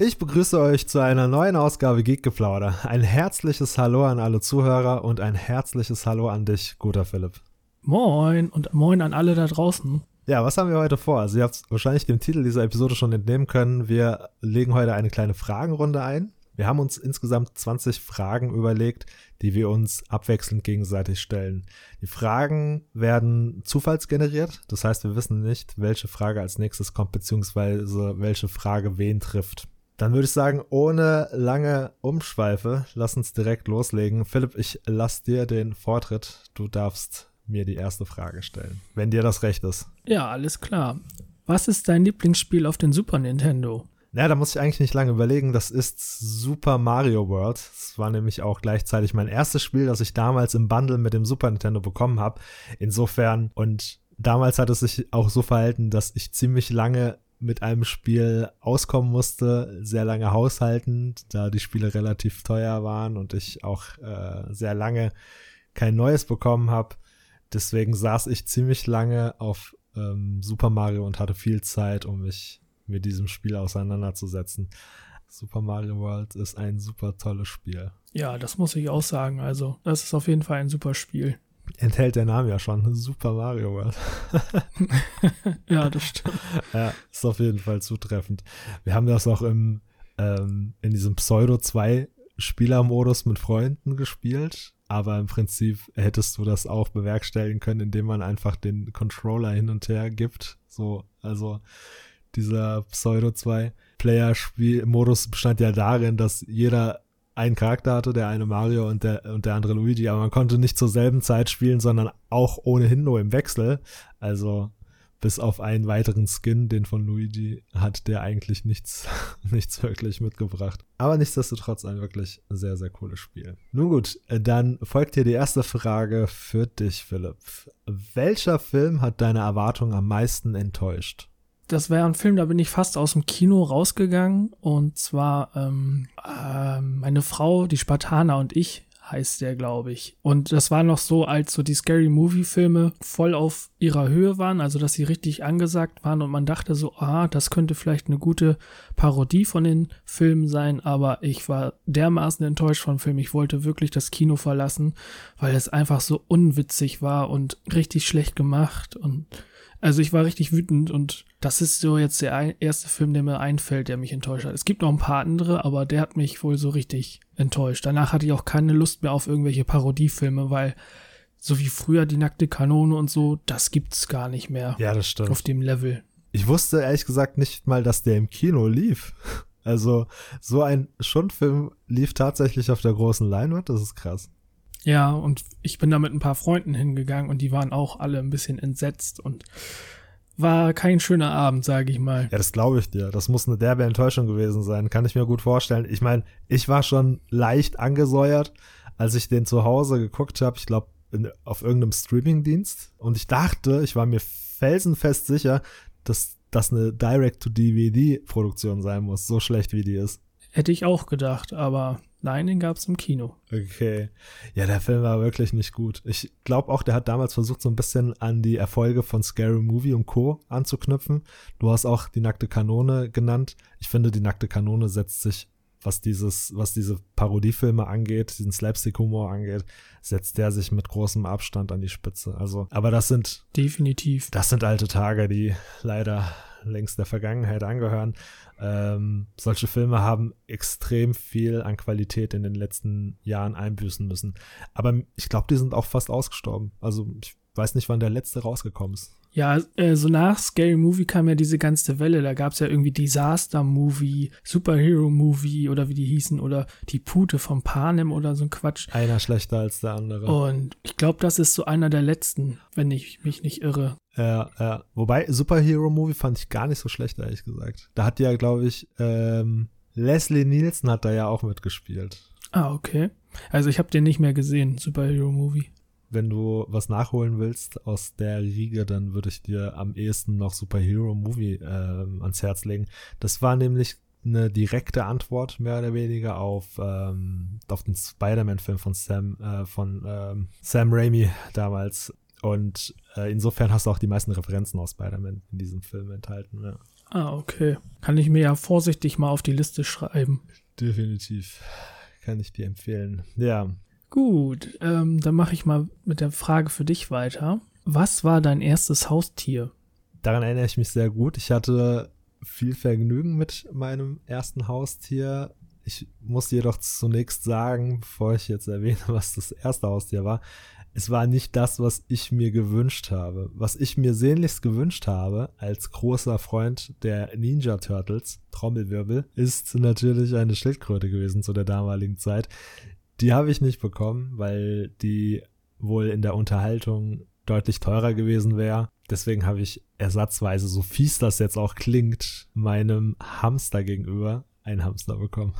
Ich begrüße euch zu einer neuen Ausgabe Geekgeplauder. Ein herzliches Hallo an alle Zuhörer und ein herzliches Hallo an dich, guter Philipp. Moin und moin an alle da draußen. Ja, was haben wir heute vor? Also ihr habt wahrscheinlich dem Titel dieser Episode schon entnehmen können. Wir legen heute eine kleine Fragenrunde ein. Wir haben uns insgesamt 20 Fragen überlegt, die wir uns abwechselnd gegenseitig stellen. Die Fragen werden zufallsgeneriert, das heißt, wir wissen nicht, welche Frage als nächstes kommt, beziehungsweise welche Frage wen trifft. Dann würde ich sagen, ohne lange Umschweife, lass uns direkt loslegen. Philipp, ich lass dir den Vortritt. Du darfst mir die erste Frage stellen, wenn dir das recht ist. Ja, alles klar. Was ist dein Lieblingsspiel auf den Super Nintendo? Naja, da muss ich eigentlich nicht lange überlegen. Das ist Super Mario World. Das war nämlich auch gleichzeitig mein erstes Spiel, das ich damals im Bundle mit dem Super Nintendo bekommen habe. Insofern und damals hat es sich auch so verhalten, dass ich ziemlich lange mit einem Spiel auskommen musste, sehr lange haushalten, da die Spiele relativ teuer waren und ich auch äh, sehr lange kein neues bekommen habe. Deswegen saß ich ziemlich lange auf ähm, Super Mario und hatte viel Zeit, um mich mit diesem Spiel auseinanderzusetzen. Super Mario World ist ein super tolles Spiel. Ja, das muss ich auch sagen. Also, das ist auf jeden Fall ein super Spiel enthält der Name ja schon. Super Mario World. ja, das stimmt. Ja, ist auf jeden Fall zutreffend. Wir haben das auch im, ähm, in diesem Pseudo 2 Spielermodus mit Freunden gespielt. Aber im Prinzip hättest du das auch bewerkstelligen können, indem man einfach den Controller hin und her gibt. So, also dieser Pseudo 2 Player-Spiel-Modus bestand ja darin, dass jeder einen Charakter hatte, der eine Mario und der, und der andere Luigi, aber man konnte nicht zur selben Zeit spielen, sondern auch ohnehin nur im Wechsel. Also bis auf einen weiteren Skin, den von Luigi, hat der eigentlich nichts, nichts wirklich mitgebracht. Aber nichtsdestotrotz ein wirklich sehr, sehr cooles Spiel. Nun gut, dann folgt hier die erste Frage für dich, Philipp. Welcher Film hat deine Erwartungen am meisten enttäuscht? Das wäre ein Film, da bin ich fast aus dem Kino rausgegangen. Und zwar ähm, äh, meine Frau, die Spartaner und ich heißt der, glaube ich. Und das war noch so, als so die Scary Movie Filme voll auf ihrer Höhe waren, also dass sie richtig angesagt waren und man dachte so, ah, das könnte vielleicht eine gute Parodie von den Filmen sein, aber ich war dermaßen enttäuscht vom Film. Ich wollte wirklich das Kino verlassen, weil es einfach so unwitzig war und richtig schlecht gemacht und also ich war richtig wütend und das ist so jetzt der erste Film, der mir einfällt, der mich enttäuscht hat. Es gibt noch ein paar andere, aber der hat mich wohl so richtig enttäuscht. Danach hatte ich auch keine Lust mehr auf irgendwelche Parodiefilme, weil so wie früher die nackte Kanone und so, das gibt's gar nicht mehr. Ja, das stimmt. Auf dem Level. Ich wusste ehrlich gesagt nicht mal, dass der im Kino lief. Also so ein Schundfilm lief tatsächlich auf der großen Leinwand, das ist krass. Ja, und ich bin da mit ein paar Freunden hingegangen und die waren auch alle ein bisschen entsetzt und war kein schöner Abend, sage ich mal. Ja, das glaube ich dir. Das muss eine derbe Enttäuschung gewesen sein, kann ich mir gut vorstellen. Ich meine, ich war schon leicht angesäuert, als ich den zu Hause geguckt habe. Ich glaube, auf irgendeinem Streamingdienst. Und ich dachte, ich war mir felsenfest sicher, dass das eine Direct-to-DVD-Produktion sein muss, so schlecht wie die ist. Hätte ich auch gedacht, aber nein, den gab es im Kino. Okay. Ja, der Film war wirklich nicht gut. Ich glaube auch, der hat damals versucht, so ein bisschen an die Erfolge von Scary Movie und Co. anzuknüpfen. Du hast auch die nackte Kanone genannt. Ich finde, die nackte Kanone setzt sich, was dieses, was diese Parodiefilme angeht, diesen Slapstick-Humor angeht, setzt der sich mit großem Abstand an die Spitze. Also, aber das sind definitiv. Das sind alte Tage, die leider längst der Vergangenheit angehören. Ähm, solche Filme haben extrem viel an Qualität in den letzten Jahren einbüßen müssen. Aber ich glaube, die sind auch fast ausgestorben. Also ich weiß nicht, wann der letzte rausgekommen ist. Ja, äh, so nach Scary Movie kam ja diese ganze Welle. Da gab es ja irgendwie Disaster Movie, Superhero Movie oder wie die hießen oder die Pute vom Panem oder so ein Quatsch. Einer schlechter als der andere. Und ich glaube, das ist so einer der letzten, wenn ich mich nicht irre. Ja, ja. Wobei Superhero Movie fand ich gar nicht so schlecht, ehrlich gesagt. Da hat ja, glaube ich, ähm, Leslie Nielsen hat da ja auch mitgespielt. Ah, okay. Also ich habe den nicht mehr gesehen, Superhero Movie wenn du was nachholen willst aus der Riege, dann würde ich dir am ehesten noch Superhero Movie äh, ans Herz legen. Das war nämlich eine direkte Antwort mehr oder weniger auf ähm, auf den Spider-Man-Film von Sam äh, von ähm, Sam Raimi damals und äh, insofern hast du auch die meisten Referenzen aus Spider-Man in diesem Film enthalten. Ja. Ah, okay. Kann ich mir ja vorsichtig mal auf die Liste schreiben. Definitiv. Kann ich dir empfehlen. Ja. Gut, ähm, dann mache ich mal mit der Frage für dich weiter. Was war dein erstes Haustier? Daran erinnere ich mich sehr gut. Ich hatte viel Vergnügen mit meinem ersten Haustier. Ich muss jedoch zunächst sagen, bevor ich jetzt erwähne, was das erste Haustier war, es war nicht das, was ich mir gewünscht habe. Was ich mir sehnlichst gewünscht habe, als großer Freund der Ninja Turtles, Trommelwirbel, ist natürlich eine Schildkröte gewesen zu der damaligen Zeit. Die habe ich nicht bekommen, weil die wohl in der Unterhaltung deutlich teurer gewesen wäre. Deswegen habe ich ersatzweise, so fies das jetzt auch klingt, meinem Hamster gegenüber einen Hamster bekommen.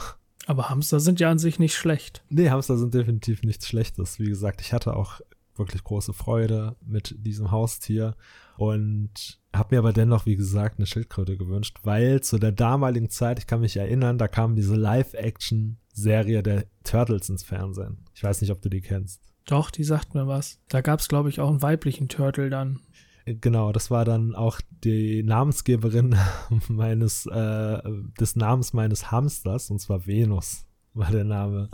Aber Hamster sind ja an sich nicht schlecht. Nee, Hamster sind definitiv nichts Schlechtes. Wie gesagt, ich hatte auch wirklich große Freude mit diesem Haustier und habe mir aber dennoch, wie gesagt, eine Schildkröte gewünscht, weil zu der damaligen Zeit, ich kann mich erinnern, da kam diese Live-Action-Serie der Turtles ins Fernsehen. Ich weiß nicht, ob du die kennst. Doch, die sagt mir was. Da gab es, glaube ich, auch einen weiblichen Turtle dann. Genau, das war dann auch die Namensgeberin meines, äh, des Namens meines Hamsters, und zwar Venus war der Name.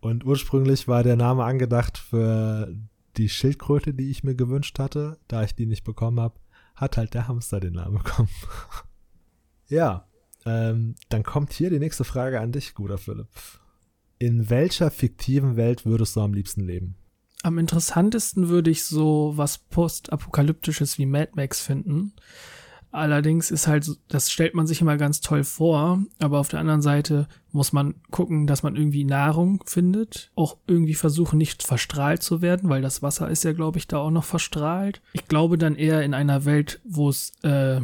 Und ursprünglich war der Name angedacht für die Schildkröte, die ich mir gewünscht hatte. Da ich die nicht bekommen habe, hat halt der Hamster den Namen bekommen. ja, ähm, dann kommt hier die nächste Frage an dich, guter Philipp. In welcher fiktiven Welt würdest du am liebsten leben? Am interessantesten würde ich so was postapokalyptisches wie Mad Max finden. Allerdings ist halt, das stellt man sich immer ganz toll vor, aber auf der anderen Seite muss man gucken, dass man irgendwie Nahrung findet, auch irgendwie versuchen, nicht verstrahlt zu werden, weil das Wasser ist ja, glaube ich, da auch noch verstrahlt. Ich glaube dann eher in einer Welt, wo es, äh,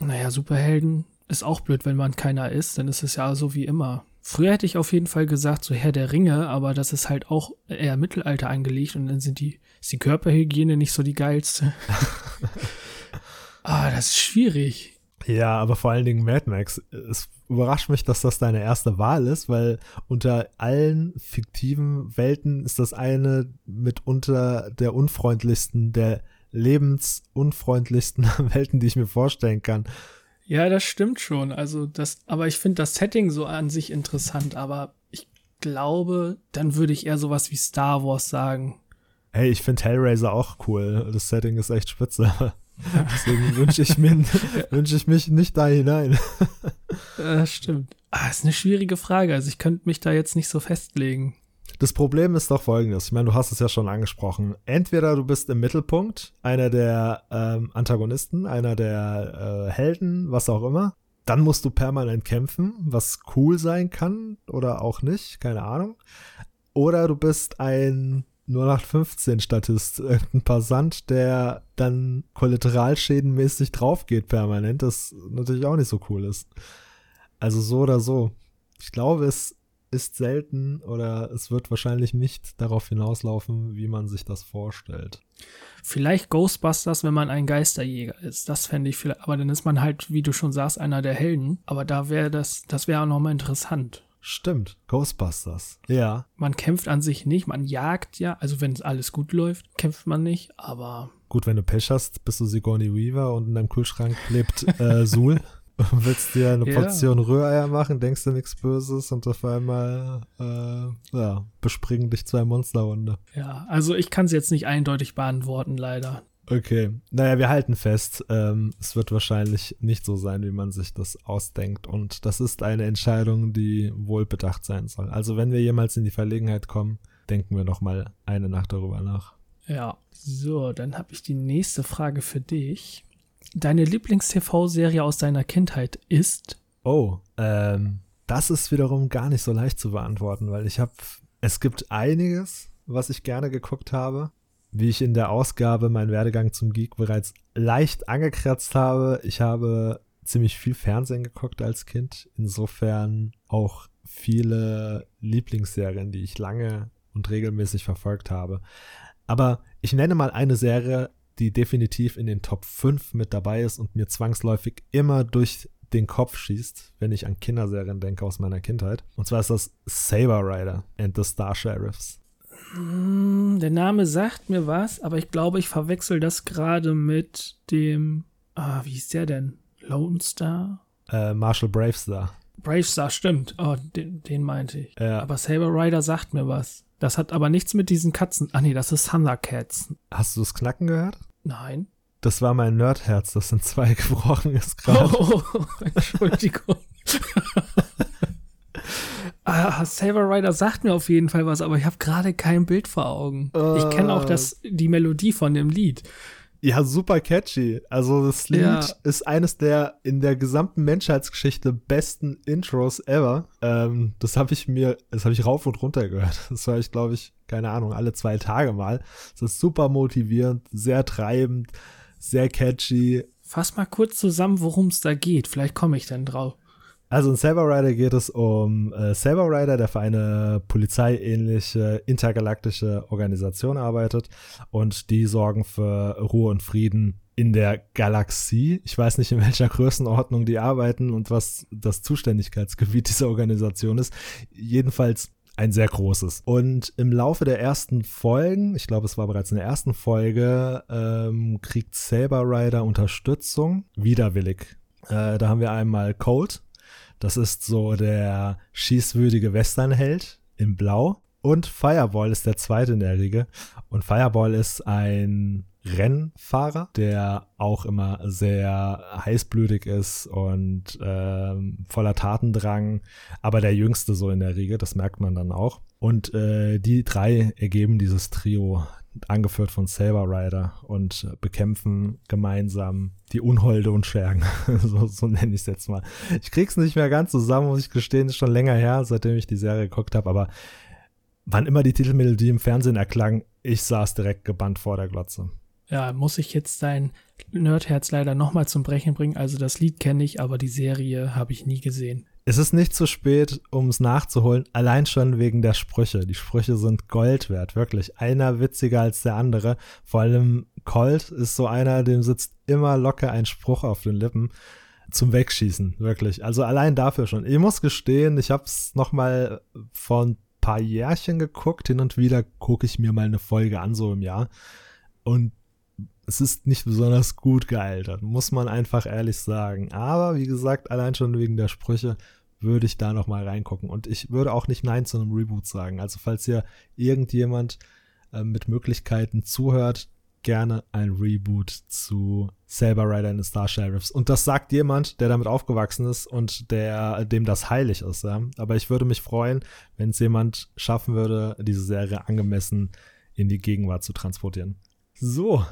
naja, Superhelden ist auch blöd, wenn man keiner ist, dann ist es ja so wie immer. Früher hätte ich auf jeden Fall gesagt, so Herr der Ringe, aber das ist halt auch eher Mittelalter angelegt und dann sind die, ist die Körperhygiene nicht so die geilste. ah, das ist schwierig. Ja, aber vor allen Dingen Mad Max. Es überrascht mich, dass das deine erste Wahl ist, weil unter allen fiktiven Welten ist das eine mitunter der unfreundlichsten, der lebensunfreundlichsten Welten, die ich mir vorstellen kann. Ja, das stimmt schon. Also das, aber ich finde das Setting so an sich interessant, aber ich glaube, dann würde ich eher sowas wie Star Wars sagen. Hey, ich finde Hellraiser auch cool. Das Setting ist echt spitze. Deswegen wünsche ich, mir, wünsch ich mich nicht da hinein. Das stimmt. Ah, ist eine schwierige Frage. Also ich könnte mich da jetzt nicht so festlegen. Das Problem ist doch folgendes. Ich meine, du hast es ja schon angesprochen. Entweder du bist im Mittelpunkt, einer der ähm, Antagonisten, einer der äh, Helden, was auch immer. Dann musst du permanent kämpfen, was cool sein kann oder auch nicht, keine Ahnung. Oder du bist ein 0815-Statist, irgendein Passant, der dann kollateralschädenmäßig draufgeht permanent, das natürlich auch nicht so cool ist. Also so oder so. Ich glaube, es ist selten oder es wird wahrscheinlich nicht darauf hinauslaufen, wie man sich das vorstellt. Vielleicht Ghostbusters, wenn man ein Geisterjäger ist. Das fände ich vielleicht, aber dann ist man halt, wie du schon sagst, einer der Helden. Aber da wäre das, das wäre auch nochmal interessant. Stimmt, Ghostbusters. Ja. Man kämpft an sich nicht, man jagt ja, also wenn es alles gut läuft, kämpft man nicht, aber. Gut, wenn du Pech hast, bist du Sigourney Weaver und in deinem Kühlschrank lebt äh, Sul. willst dir eine Portion ja. Rühreier machen, denkst du nichts Böses und auf einmal äh, ja, bespringen dich zwei Monsterhunde. Ja, also ich kann es jetzt nicht eindeutig beantworten, leider. Okay, naja, wir halten fest, ähm, es wird wahrscheinlich nicht so sein, wie man sich das ausdenkt. Und das ist eine Entscheidung, die wohl bedacht sein soll. Also wenn wir jemals in die Verlegenheit kommen, denken wir noch mal eine Nacht darüber nach. Ja, so, dann habe ich die nächste Frage für dich. Deine Lieblings-TV-Serie aus deiner Kindheit ist? Oh, ähm, das ist wiederum gar nicht so leicht zu beantworten, weil ich habe, es gibt einiges, was ich gerne geguckt habe. Wie ich in der Ausgabe meinen Werdegang zum Geek bereits leicht angekratzt habe, ich habe ziemlich viel Fernsehen geguckt als Kind. Insofern auch viele Lieblingsserien, die ich lange und regelmäßig verfolgt habe. Aber ich nenne mal eine Serie, die definitiv in den Top 5 mit dabei ist und mir zwangsläufig immer durch den Kopf schießt, wenn ich an Kinderserien denke aus meiner Kindheit. Und zwar ist das Saber Rider and the Star Sheriffs. Hm, der Name sagt mir was, aber ich glaube, ich verwechsel das gerade mit dem. Ah, wie ist der denn? Lone Star? Äh, Marshall Bravestar. Bravestar, stimmt. Oh, den, den meinte ich. Ja. Aber Saber Rider sagt mir was. Das hat aber nichts mit diesen Katzen. Ah nee, das ist Thundercats. Hast du das Knacken gehört? Nein. Das war mein Nerdherz, das sind zwei gebrochen ist gerade. Oh, Entschuldigung. ah, Saber Rider sagt mir auf jeden Fall was, aber ich habe gerade kein Bild vor Augen. Ich kenne auch das, die Melodie von dem Lied. Ja, super catchy. Also das Lied Ja. ist eines der in der gesamten Menschheitsgeschichte besten Intros ever. Ähm, das habe ich mir, das habe ich rauf und runter gehört. Das höre ich, glaube ich, keine Ahnung, alle zwei Tage mal. Es ist super motivierend, sehr treibend, sehr catchy. Fass mal kurz zusammen, worum es da geht. Vielleicht komme ich dann drauf. Also in Saber Rider geht es um äh, Saber Rider, der für eine polizeiähnliche intergalaktische Organisation arbeitet und die sorgen für Ruhe und Frieden in der Galaxie. Ich weiß nicht, in welcher Größenordnung die arbeiten und was das Zuständigkeitsgebiet dieser Organisation ist. Jedenfalls ein sehr großes. Und im Laufe der ersten Folgen, ich glaube, es war bereits in der ersten Folge, ähm, kriegt Saber Rider Unterstützung, widerwillig. Äh, da haben wir einmal Colt, das ist so der schießwürdige Westernheld in Blau. Und Fireball ist der zweite in der Riege. Und Fireball ist ein Rennfahrer, der auch immer sehr heißblütig ist und ähm, voller Tatendrang, aber der jüngste so in der Riege, das merkt man dann auch. Und äh, die drei ergeben dieses Trio, angeführt von Saber Rider und bekämpfen gemeinsam die Unholde und Schergen. so, so nenne ich es jetzt mal. Ich krieg's nicht mehr ganz zusammen, muss ich gestehen, ist schon länger her, seitdem ich die Serie geguckt habe, aber wann immer die Titelmelodie im Fernsehen erklang, ich saß direkt gebannt vor der Glotze. Ja, muss ich jetzt dein Nerdherz leider nochmal zum Brechen bringen. Also das Lied kenne ich, aber die Serie habe ich nie gesehen. Es ist nicht zu spät, um es nachzuholen, allein schon wegen der Sprüche. Die Sprüche sind Gold wert, wirklich. Einer witziger als der andere. Vor allem Colt ist so einer, dem sitzt immer locker ein Spruch auf den Lippen zum Wegschießen, wirklich. Also allein dafür schon. Ich muss gestehen, ich habe es nochmal vor ein paar Jährchen geguckt. Hin und wieder gucke ich mir mal eine Folge an, so im Jahr. Und es ist nicht besonders gut gealtert, muss man einfach ehrlich sagen. Aber wie gesagt, allein schon wegen der Sprüche würde ich da noch mal reingucken. Und ich würde auch nicht Nein zu einem Reboot sagen. Also falls hier irgendjemand äh, mit Möglichkeiten zuhört, gerne ein Reboot zu Saber Rider in the Star Sheriffs. Und das sagt jemand, der damit aufgewachsen ist und der, dem das heilig ist. Ja? Aber ich würde mich freuen, wenn es jemand schaffen würde, diese Serie angemessen in die Gegenwart zu transportieren. So,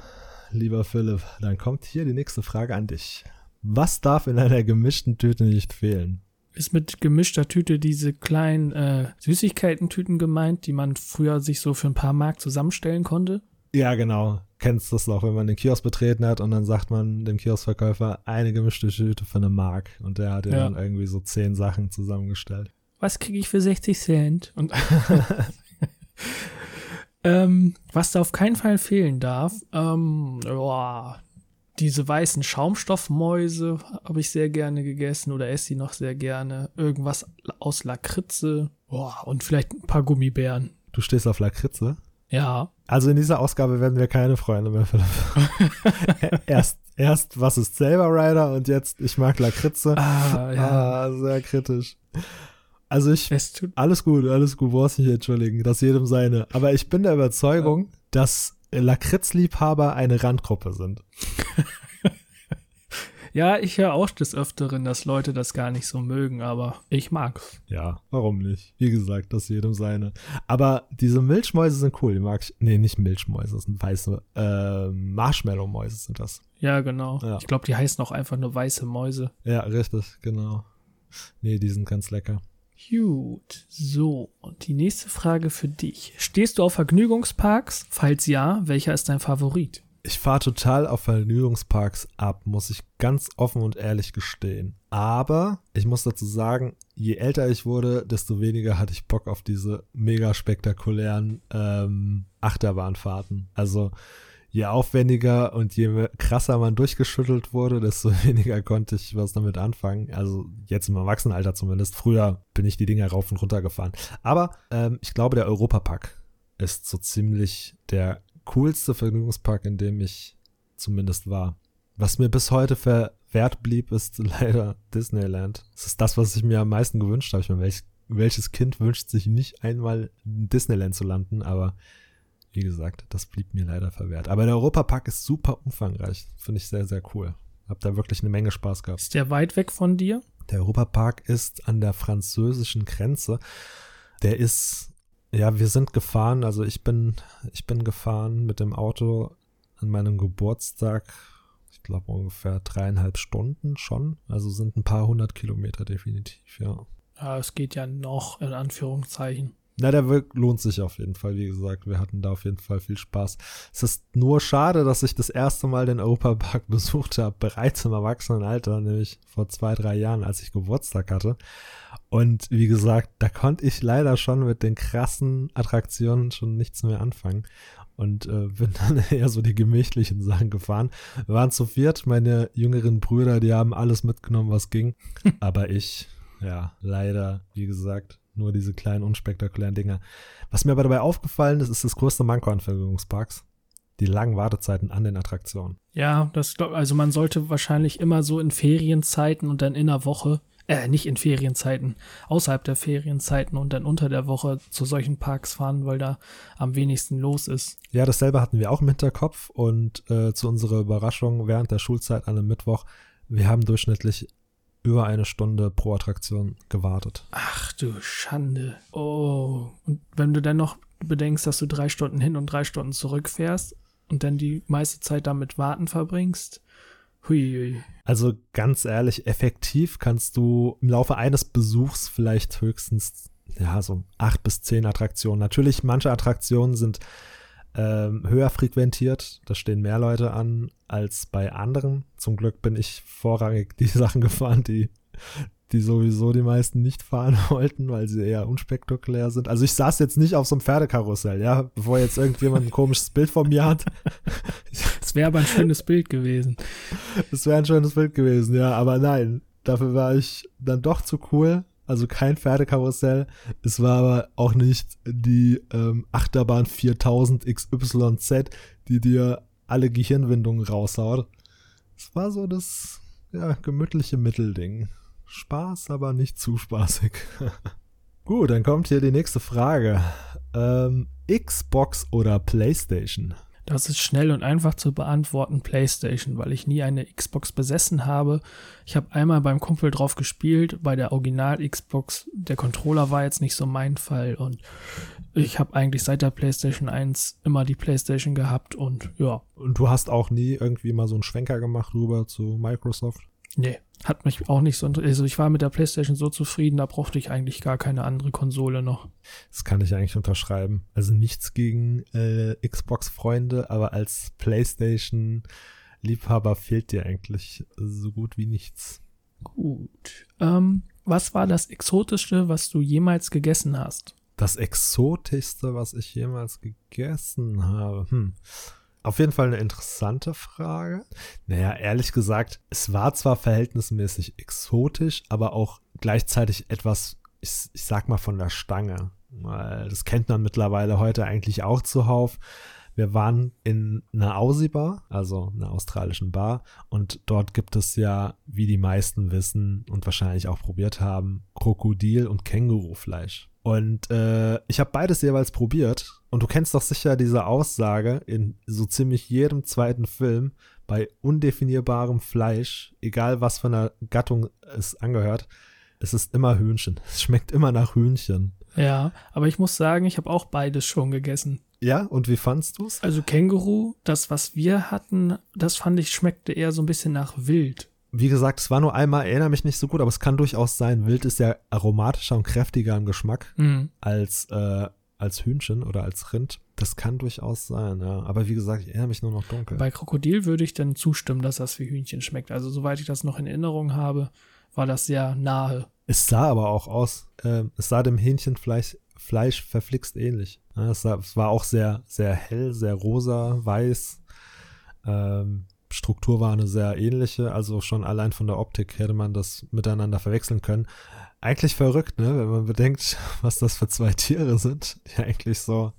lieber Philipp, dann kommt hier die nächste Frage an dich. Was darf in einer gemischten Tüte nicht fehlen? Ist mit gemischter Tüte diese kleinen äh, Süßigkeiten-Tüten gemeint, die man früher sich so für ein paar Mark zusammenstellen konnte? Ja, genau. Kennst du das noch, wenn man den Kiosk betreten hat und dann sagt man dem Kioskverkäufer eine gemischte Tüte für eine Mark und der hat Ja. dann irgendwie so zehn Sachen zusammengestellt. Was kriege ich für 60 Cent? Und ähm, was da auf keinen Fall fehlen darf, ähm, boah, diese weißen Schaumstoffmäuse habe ich sehr gerne gegessen oder esse die noch sehr gerne. Irgendwas aus Lakritze boah, und vielleicht ein paar Gummibären. Du stehst auf Lakritze? Ja, Also in dieser Ausgabe werden wir keine Freunde mehr, Philipp. erst, erst, was ist Saber Rider und jetzt, ich mag Lakritze. ah, ja. Ah, sehr kritisch. Also ich, alles gut, alles gut, brauchst nicht entschuldigen, das jedem seine. Aber ich bin der Überzeugung, dass Lakritzliebhaber eine Randgruppe sind. Ja, ich höre auch des Öfteren, dass Leute das gar nicht so mögen, aber ich mag's. Ja, warum nicht? Wie gesagt, das jedem seine. Aber diese Milchmäuse sind cool, die mag ich. Nee, nicht Milchmäuse, das sind weiße äh, Marshmallow-Mäuse sind das. Ja, genau. Ja. Ich glaube, die heißen auch einfach nur weiße Mäuse. Ja, richtig, genau. Nee, die sind ganz lecker. Gut, so. Und die nächste Frage für dich. Stehst du auf Vergnügungsparks? Falls ja, welcher ist dein Favorit? Ich fahre total auf Vergnügungsparks ab, muss ich ganz offen und ehrlich gestehen. Aber ich muss dazu sagen, je älter ich wurde, desto weniger hatte ich Bock auf diese mega spektakulären ähm, Achterbahnfahrten. Also je aufwendiger und je krasser man durchgeschüttelt wurde, desto weniger konnte ich was damit anfangen. Also jetzt im Erwachsenenalter zumindest. Früher bin ich die Dinger rauf und runter gefahren. Aber ähm, ich glaube, der Europapark ist so ziemlich der coolste Vergnügungspark, in dem ich zumindest war. Was mir bis heute verwehrt blieb, ist leider Disneyland. Das ist das, was ich mir am meisten gewünscht habe. Ich meine, welch, welches Kind wünscht sich nicht einmal in Disneyland zu landen, aber wie gesagt, das blieb mir leider verwehrt. Aber der Europapark ist super umfangreich. Finde ich sehr, sehr cool. Hab da wirklich eine Menge Spaß gehabt. Ist der weit weg von dir? Der Europapark ist an der französischen Grenze. Der ist, ja, wir sind gefahren, also ich bin, ich bin gefahren mit dem Auto an meinem Geburtstag, ich glaube ungefähr dreieinhalb Stunden schon. Also sind ein paar hundert Kilometer definitiv, ja. Ja, es geht ja noch in Anführungszeichen. Na, der lohnt sich auf jeden Fall. Wie gesagt, wir hatten da auf jeden Fall viel Spaß. Es ist nur schade, dass ich das erste Mal den Europapark besucht habe, bereits im Erwachsenenalter, nämlich vor zwei, drei Jahren, als ich Geburtstag hatte. Und wie gesagt, da konnte ich leider schon mit den krassen Attraktionen schon nichts mehr anfangen. Und äh, bin dann eher so die gemächlichen Sachen gefahren. Wir waren zu viert, meine jüngeren Brüder, die haben alles mitgenommen, was ging. Aber ich, ja, leider, wie gesagt, nur diese kleinen, unspektakulären Dinger. Was mir aber dabei aufgefallen ist, ist das größte Manko an Vergnügungsparks. Die langen Wartezeiten an den Attraktionen. Ja, das glaub, also man sollte wahrscheinlich immer so in Ferienzeiten und dann in der Woche, äh, nicht in Ferienzeiten, außerhalb der Ferienzeiten und dann unter der Woche zu solchen Parks fahren, weil da am wenigsten los ist. Ja, dasselbe hatten wir auch im Hinterkopf und äh, zu unserer Überraschung während der Schulzeit an einem Mittwoch, wir haben durchschnittlich über eine Stunde pro Attraktion gewartet. Ach du Schande. Oh. Und wenn du dann noch bedenkst, dass du drei Stunden hin und drei Stunden zurückfährst und dann die meiste Zeit damit warten verbringst. Hui. Also ganz ehrlich, effektiv kannst du im Laufe eines Besuchs vielleicht höchstens ja so acht bis zehn Attraktionen. Natürlich, manche Attraktionen sind ähm, höher frequentiert. Da stehen mehr Leute an als bei anderen. Zum Glück bin ich vorrangig die Sachen gefahren, die, die sowieso die meisten nicht fahren wollten, weil sie eher unspektakulär sind. Also ich saß jetzt nicht auf so einem Pferdekarussell, ja, bevor jetzt irgendjemand ein komisches Bild von mir hat. Es wäre aber ein schönes Bild gewesen. Es wäre ein schönes Bild gewesen, ja, aber nein, dafür war ich dann doch zu cool also kein Pferdekarussell. Es war aber auch nicht die ähm, Achterbahn 4000 XYZ, die dir alle Gehirnwindungen raushaut. Es war so das ja, gemütliche Mittelding. Spaß, aber nicht zu spaßig. Gut, dann kommt hier die nächste Frage. Ähm, Xbox oder PlayStation? Das ist schnell und einfach zu beantworten PlayStation, weil ich nie eine Xbox besessen habe. Ich habe einmal beim Kumpel drauf gespielt, bei der Original Xbox. Der Controller war jetzt nicht so mein Fall und ich habe eigentlich seit der PlayStation 1 immer die PlayStation gehabt und ja. Und du hast auch nie irgendwie mal so einen Schwenker gemacht rüber zu Microsoft? Nee, hat mich auch nicht so. Also ich war mit der PlayStation so zufrieden, da brauchte ich eigentlich gar keine andere Konsole noch. Das kann ich eigentlich unterschreiben. Also nichts gegen äh, Xbox-Freunde, aber als PlayStation-Liebhaber fehlt dir eigentlich so gut wie nichts. Gut. Ähm, was war das Exotischste, was du jemals gegessen hast? Das Exotischste, was ich jemals gegessen habe. Hm. Auf jeden Fall eine interessante Frage. Naja, ehrlich gesagt, es war zwar verhältnismäßig exotisch, aber auch gleichzeitig etwas, ich, ich sag mal, von der Stange. Das kennt man mittlerweile heute eigentlich auch zuhauf. Wir waren in einer Aussie-Bar, also einer australischen Bar, und dort gibt es ja, wie die meisten wissen und wahrscheinlich auch probiert haben, Krokodil- und Kängurufleisch. Und äh, ich habe beides jeweils probiert. Und du kennst doch sicher diese Aussage in so ziemlich jedem zweiten Film, bei undefinierbarem Fleisch, egal was von der Gattung es angehört, es ist immer Hühnchen. Es schmeckt immer nach Hühnchen. Ja, aber ich muss sagen, ich habe auch beides schon gegessen. Ja, und wie fandst du's? Also Känguru, das, was wir hatten, das fand ich schmeckte eher so ein bisschen nach Wild wie gesagt, es war nur einmal, erinnere mich nicht so gut, aber es kann durchaus sein. Wild ist ja aromatischer und kräftiger im Geschmack mhm. als, äh, als Hühnchen oder als Rind. Das kann durchaus sein, ja. Aber wie gesagt, ich erinnere mich nur noch dunkel. Bei Krokodil würde ich dann zustimmen, dass das wie Hühnchen schmeckt. Also, soweit ich das noch in Erinnerung habe, war das sehr nahe. Es sah aber auch aus, äh, es sah dem Hähnchenfleisch Fleisch verflixt ähnlich. Ja, es, sah, es, war auch sehr, sehr hell, sehr rosa, weiß. Ähm, Struktur war eine sehr ähnliche, also schon allein von der Optik hätte man das miteinander verwechseln können. Eigentlich verrückt, ne, wenn man bedenkt, was das für zwei Tiere sind, die eigentlich so,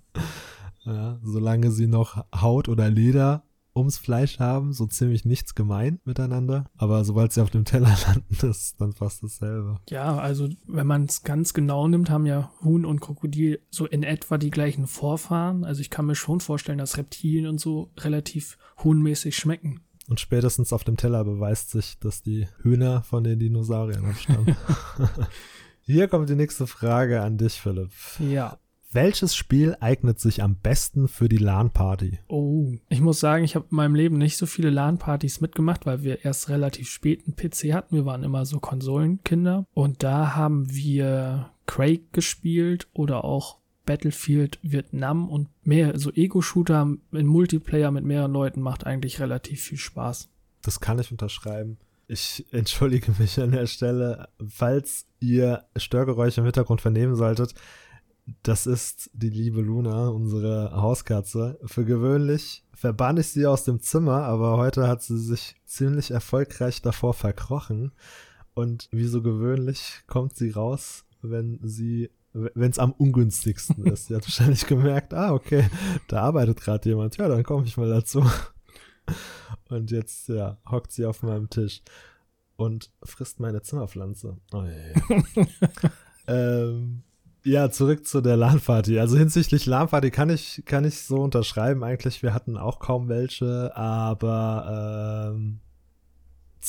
ja, solange sie noch Haut oder Leder ums Fleisch haben so ziemlich nichts gemein miteinander. Aber sobald sie auf dem Teller landen, ist dann fast dasselbe. Ja, also wenn man es ganz genau nimmt, haben ja Huhn und Krokodil so in etwa die gleichen Vorfahren. Also ich kann mir schon vorstellen, dass Reptilien und so relativ huhnmäßig schmecken. Und spätestens auf dem Teller beweist sich, dass die Hühner von den Dinosauriern abstammen. Hier kommt die nächste Frage an dich, Philipp. Ja. Welches Spiel eignet sich am besten für die LAN-Party? Oh, ich muss sagen, ich habe in meinem Leben nicht so viele LAN-Partys mitgemacht, weil wir erst relativ spät einen PC hatten. Wir waren immer so Konsolenkinder. Und da haben wir Craig gespielt oder auch Battlefield Vietnam und mehr so Ego-Shooter in Multiplayer mit mehreren Leuten macht eigentlich relativ viel Spaß. Das kann ich unterschreiben. Ich entschuldige mich an der Stelle, falls ihr Störgeräusche im Hintergrund vernehmen solltet. Das ist die liebe Luna, unsere Hauskatze. Für gewöhnlich verbann ich sie aus dem Zimmer, aber heute hat sie sich ziemlich erfolgreich davor verkrochen. Und wie so gewöhnlich kommt sie raus, wenn sie, wenn es am ungünstigsten ist. Sie hat wahrscheinlich gemerkt, ah, okay, da arbeitet gerade jemand. Ja, dann komme ich mal dazu. Und jetzt, ja, hockt sie auf meinem Tisch und frisst meine Zimmerpflanze. Oh, ja, ähm, ja, zurück zu der LAN-Party. Also hinsichtlich LAN-Party kann ich, kann ich so unterschreiben. Eigentlich, wir hatten auch kaum welche, aber ähm,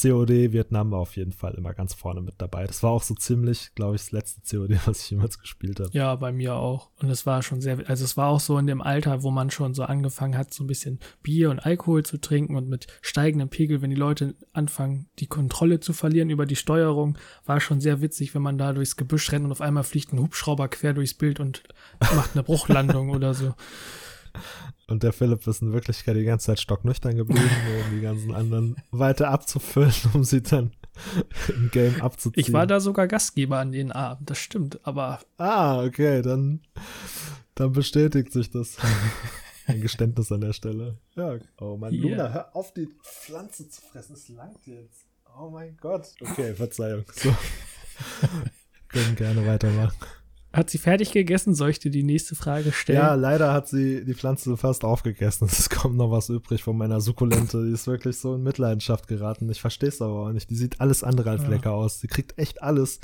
COD Vietnam war auf jeden Fall immer ganz vorne mit dabei. Das war auch so ziemlich, glaube ich, das letzte COD, was ich jemals gespielt habe. Ja, bei mir auch. Und es war schon sehr, also es war auch so in dem Alter, wo man schon so angefangen hat, so ein bisschen Bier und Alkohol zu trinken und mit steigendem Pegel, wenn die Leute anfangen, die Kontrolle zu verlieren über die Steuerung, war schon sehr witzig, wenn man da durchs Gebüsch rennt und auf einmal fliegt ein Hubschrauber quer durchs Bild und macht eine Bruchlandung oder so. Und der Philipp ist in Wirklichkeit die ganze Zeit stocknüchtern geblieben, um die ganzen anderen weiter abzufüllen, um sie dann im Game abzuziehen. Ich war da sogar Gastgeber an den Abend, das stimmt, aber. Ah, okay, dann, dann bestätigt sich das. Ein Geständnis an der Stelle. Ja. Oh mein yeah. Luna, hör auf, die Pflanze zu fressen. Es langt jetzt. Oh mein Gott. Okay, Verzeihung. So. Können gerne weitermachen. Hat sie fertig gegessen? Soll ich dir die nächste Frage stellen? Ja, leider hat sie die Pflanze fast aufgegessen. Es kommt noch was übrig von meiner Sukkulente. Die ist wirklich so in Mitleidenschaft geraten. Ich verstehe es aber auch nicht. Die sieht alles andere als ja. lecker aus. Sie kriegt echt alles.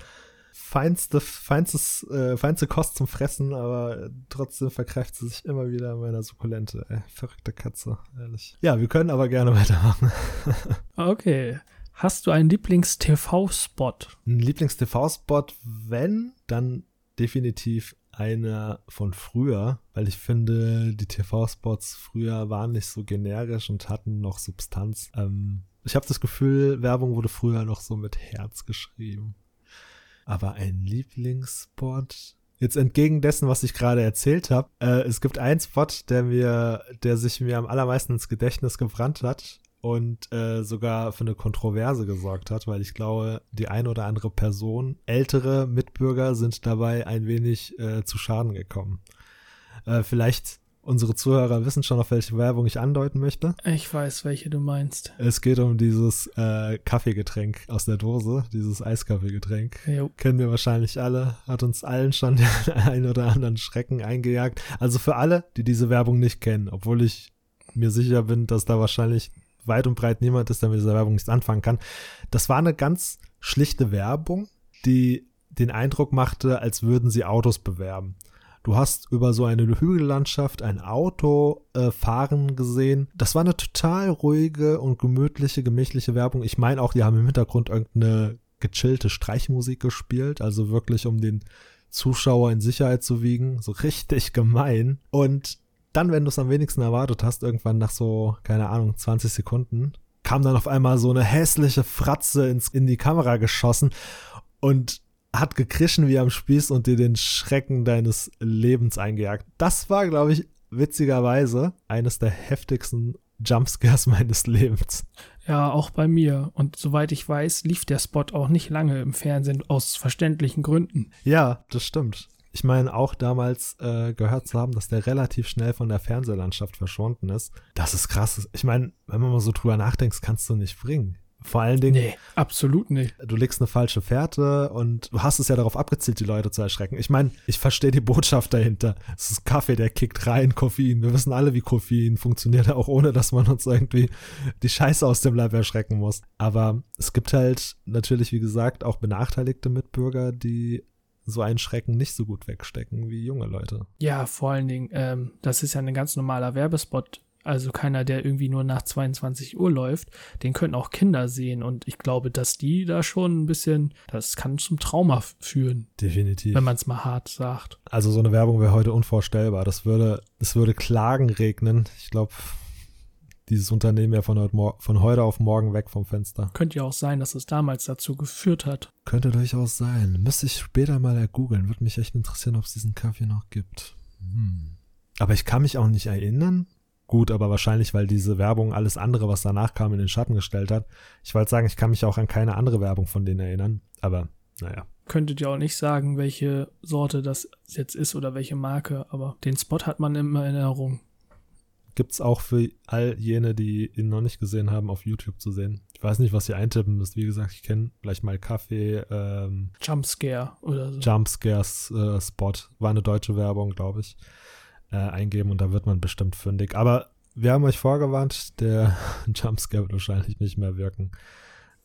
Feinste, feinstes, äh, feinste Kost zum Fressen, aber trotzdem vergreift sie sich immer wieder an meiner Sukkulente. Ey, verrückte Katze, ehrlich. Ja, wir können aber gerne weitermachen. okay. Hast du einen Lieblings-TV-Spot? Ein Lieblings-TV-Spot, wenn, dann definitiv einer von früher, weil ich finde, die TV-Spots früher waren nicht so generisch und hatten noch Substanz. Ähm, ich habe das Gefühl, Werbung wurde früher noch so mit Herz geschrieben. Aber ein Lieblingsspot. Jetzt entgegen dessen, was ich gerade erzählt habe, äh, es gibt einen Spot, der mir, der sich mir am allermeisten ins Gedächtnis gebrannt hat und äh, sogar für eine Kontroverse gesorgt hat, weil ich glaube, die eine oder andere Person, ältere Mitbürger sind dabei ein wenig äh, zu Schaden gekommen. Äh, vielleicht unsere Zuhörer wissen schon, auf welche Werbung ich andeuten möchte. Ich weiß, welche du meinst. Es geht um dieses äh, Kaffeegetränk aus der Dose, dieses Eiskaffeegetränk. Jo. Kennen wir wahrscheinlich alle, hat uns allen schon den einen oder anderen Schrecken eingejagt. Also für alle, die diese Werbung nicht kennen, obwohl ich mir sicher bin, dass da wahrscheinlich weit und breit niemand ist, der mit dieser Werbung nichts anfangen kann. Das war eine ganz schlichte Werbung, die den Eindruck machte, als würden sie Autos bewerben. Du hast über so eine Hügellandschaft ein Auto äh, fahren gesehen. Das war eine total ruhige und gemütliche, gemächliche Werbung. Ich meine auch, die haben im Hintergrund irgendeine gechillte Streichmusik gespielt, also wirklich um den Zuschauer in Sicherheit zu wiegen. So richtig gemein. Und dann, wenn du es am wenigsten erwartet hast, irgendwann nach so, keine Ahnung, 20 Sekunden, kam dann auf einmal so eine hässliche Fratze ins, in die Kamera geschossen und hat gekrischen wie am Spieß und dir den Schrecken deines Lebens eingejagt. Das war, glaube ich, witzigerweise eines der heftigsten Jumpscares meines Lebens. Ja, auch bei mir. Und soweit ich weiß, lief der Spot auch nicht lange im Fernsehen aus verständlichen Gründen. Ja, das stimmt. Ich meine, auch damals äh, gehört zu haben, dass der relativ schnell von der Fernsehlandschaft verschwunden ist. Das ist krass. Ich meine, wenn man mal so drüber nachdenkt, kannst du nicht bringen. Vor allen Dingen. Nee, absolut nicht. Du legst eine falsche Fährte und du hast es ja darauf abgezielt, die Leute zu erschrecken. Ich meine, ich verstehe die Botschaft dahinter. Es ist Kaffee, der kickt rein, Koffein. Wir wissen alle, wie Koffein funktioniert, auch ohne, dass man uns irgendwie die Scheiße aus dem Leib erschrecken muss. Aber es gibt halt natürlich, wie gesagt, auch benachteiligte Mitbürger, die so einen Schrecken nicht so gut wegstecken wie junge Leute. Ja, vor allen Dingen, ähm, das ist ja ein ganz normaler Werbespot also keiner, der irgendwie nur nach 22 Uhr läuft, den können auch Kinder sehen. Und ich glaube, dass die da schon ein bisschen, das kann zum Trauma führen. Definitiv. Wenn man es mal hart sagt. Also so eine Werbung wäre heute unvorstellbar. Das würde, das würde Klagen regnen. Ich glaube, dieses Unternehmen ja von heute, von heute auf morgen weg vom Fenster. Könnte ja auch sein, dass es damals dazu geführt hat. Könnte durchaus sein. Müsste ich später mal ergoogeln. Würde mich echt interessieren, ob es diesen Kaffee noch gibt. Hm. Aber ich kann mich auch nicht erinnern, gut, aber wahrscheinlich, weil diese Werbung alles andere, was danach kam, in den Schatten gestellt hat. Ich wollte sagen, ich kann mich auch an keine andere Werbung von denen erinnern, aber naja. Könntet ihr auch nicht sagen, welche Sorte das jetzt ist oder welche Marke, aber den Spot hat man immer in Erinnerung. Gibt's auch für all jene, die ihn noch nicht gesehen haben, auf YouTube zu sehen. Ich weiß nicht, was ihr eintippen müsst. Wie gesagt, ich kenne gleich mal Kaffee. Ähm, Jumpscare oder so. Jumpscares äh, Spot. War eine deutsche Werbung, glaube ich äh, eingeben und da wird man bestimmt fündig. Aber wir haben euch vorgewarnt, der Jumpscare wird wahrscheinlich nicht mehr wirken.